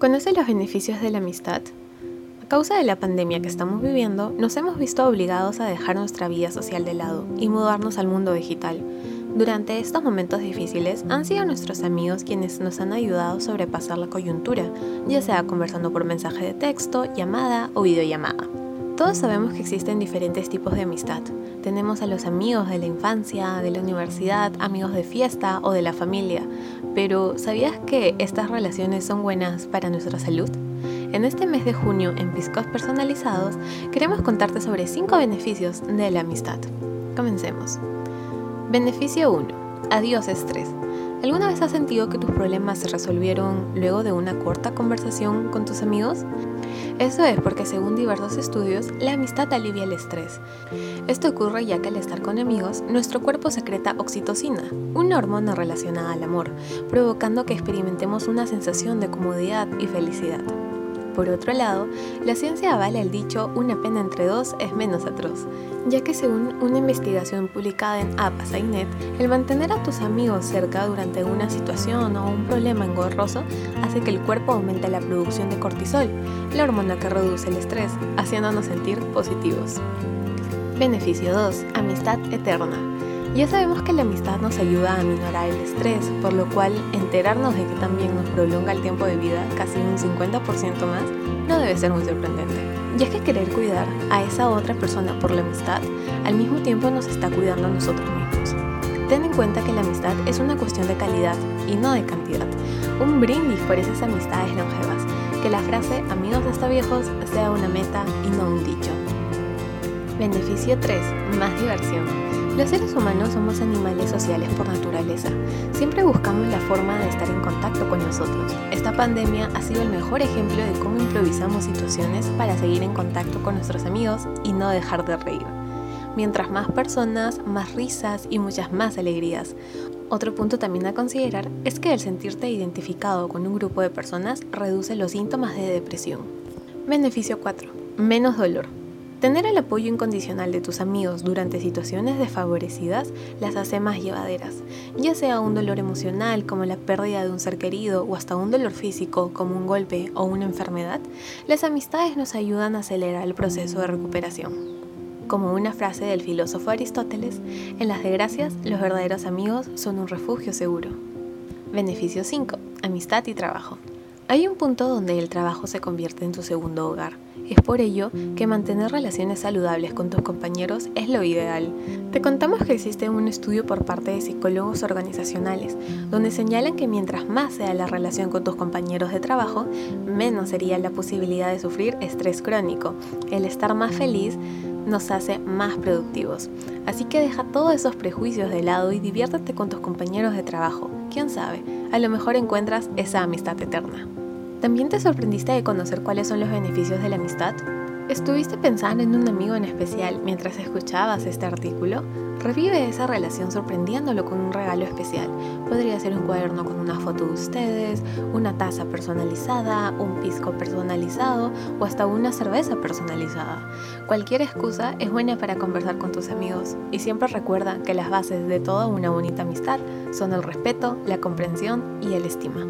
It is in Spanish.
¿Conoce los beneficios de la amistad? A causa de la pandemia que estamos viviendo, nos hemos visto obligados a dejar nuestra vida social de lado y mudarnos al mundo digital. Durante estos momentos difíciles han sido nuestros amigos quienes nos han ayudado a sobrepasar la coyuntura, ya sea conversando por mensaje de texto, llamada o videollamada. Todos sabemos que existen diferentes tipos de amistad. Tenemos a los amigos de la infancia, de la universidad, amigos de fiesta o de la familia, pero ¿sabías que estas relaciones son buenas para nuestra salud? En este mes de junio, en Piscos Personalizados, queremos contarte sobre 5 beneficios de la amistad. Comencemos. Beneficio 1. Adiós estrés. ¿Alguna vez has sentido que tus problemas se resolvieron luego de una corta conversación con tus amigos? Eso es porque según diversos estudios, la amistad alivia el estrés. Esto ocurre ya que al estar con amigos, nuestro cuerpo secreta oxitocina, una hormona relacionada al amor, provocando que experimentemos una sensación de comodidad y felicidad. Por otro lado, la ciencia avala el dicho una pena entre dos es menos atroz, ya que según una investigación publicada en APAS.net, el mantener a tus amigos cerca durante una situación o un problema engorroso hace que el cuerpo aumente la producción de cortisol, la hormona que reduce el estrés, haciéndonos sentir positivos. Beneficio 2. Amistad eterna. Ya sabemos que la amistad nos ayuda a minorar el estrés, por lo cual enterarnos de que también nos prolonga el tiempo de vida casi un 50% más no debe ser muy sorprendente. Y es que querer cuidar a esa otra persona por la amistad al mismo tiempo nos está cuidando a nosotros mismos. Ten en cuenta que la amistad es una cuestión de calidad y no de cantidad. Un brindis por esas amistades longevas. Que la frase amigos hasta viejos sea una meta y no un dicho. Beneficio 3. Más diversión. Los seres humanos somos animales sociales por naturaleza. Siempre buscamos la forma de estar en contacto con nosotros. Esta pandemia ha sido el mejor ejemplo de cómo improvisamos situaciones para seguir en contacto con nuestros amigos y no dejar de reír. Mientras más personas, más risas y muchas más alegrías. Otro punto también a considerar es que el sentirte identificado con un grupo de personas reduce los síntomas de depresión. Beneficio 4. Menos dolor. Tener el apoyo incondicional de tus amigos durante situaciones desfavorecidas las hace más llevaderas, ya sea un dolor emocional como la pérdida de un ser querido o hasta un dolor físico como un golpe o una enfermedad, las amistades nos ayudan a acelerar el proceso de recuperación. Como una frase del filósofo Aristóteles, en las desgracias los verdaderos amigos son un refugio seguro. Beneficio 5. Amistad y trabajo. Hay un punto donde el trabajo se convierte en tu segundo hogar. Es por ello que mantener relaciones saludables con tus compañeros es lo ideal. Te contamos que existe un estudio por parte de psicólogos organizacionales, donde señalan que mientras más sea la relación con tus compañeros de trabajo, menos sería la posibilidad de sufrir estrés crónico. El estar más feliz nos hace más productivos. Así que deja todos esos prejuicios de lado y diviértete con tus compañeros de trabajo. ¿Quién sabe? A lo mejor encuentras esa amistad eterna. ¿También te sorprendiste de conocer cuáles son los beneficios de la amistad? ¿Estuviste pensando en un amigo en especial mientras escuchabas este artículo? Revive esa relación sorprendiéndolo con un regalo especial. Podría ser un cuaderno con una foto de ustedes, una taza personalizada, un pisco personalizado o hasta una cerveza personalizada. Cualquier excusa es buena para conversar con tus amigos y siempre recuerda que las bases de toda una bonita amistad son el respeto, la comprensión y el estima.